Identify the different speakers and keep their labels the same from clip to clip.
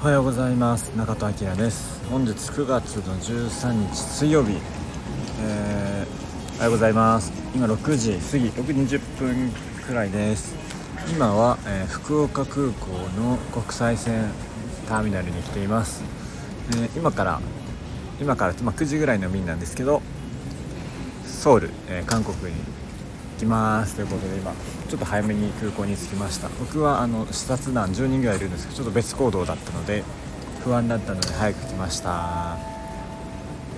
Speaker 1: おはようございます。中戸明です。本日9月の13日水曜日、えー、おはようございます。今6時過ぎ。6時20分くらいです。今は、えー、福岡空港の国際線ターミナルに来ています、えー、今から今から、まあ、9時ぐらいの便なんですけどソウル、え韓国にきます。ということで今ちょっと早めに空港に着きました。僕はあの視察団10人ぐらいいるんですけどちょっと別行動だったので不安だったので早く来ました。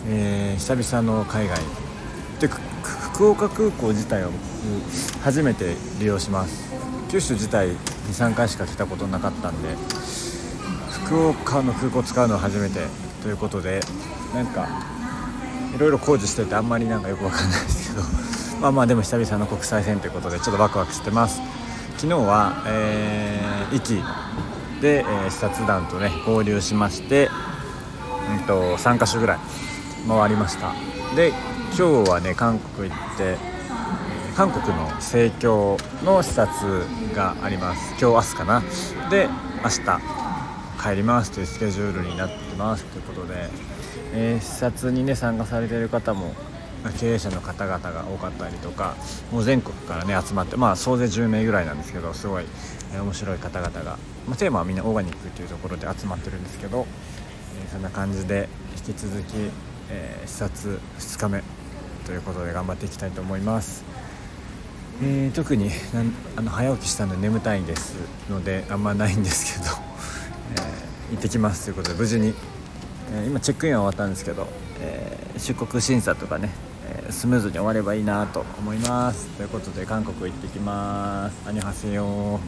Speaker 1: えー、久々の海外。で福岡空港自体を初めて利用します。九州自体23回しか来たことなかったんで福岡の空港使うのは初めてということでなんかいろいろ工事しててあんまりなんかよくわかんないですけど。まあまあでも久々の国際線ということでちょっとワクワクしてます。昨日は、えー、で、えー、視察団とね合流しまして、うんと、3か所ぐらい回りました。で今日はね韓国行って韓国の盛況の視察があります。今日明日かな。で明日帰りますというスケジュールになってますということで、えー、視察にね参加されてる方も経営者の方々が多かったりとかもう全国からね集まってまあ総勢10名ぐらいなんですけどすごい、え面白い方々が、まあ、テーマはみんなオーガニックというところで集まってるんですけど、え、そんな感じで引き続き、えー、視察2日目ということで頑張っていきたいと思います。えー、特にあの早起きしたので眠たいんですのであんまないんですけど、えー、行ってきますということで無事に、えー、今チェックインは終わったんですけど、え出国審査とかねスムーズに終わればいいなと思います。ということで韓国行ってきます。アニョハセヨ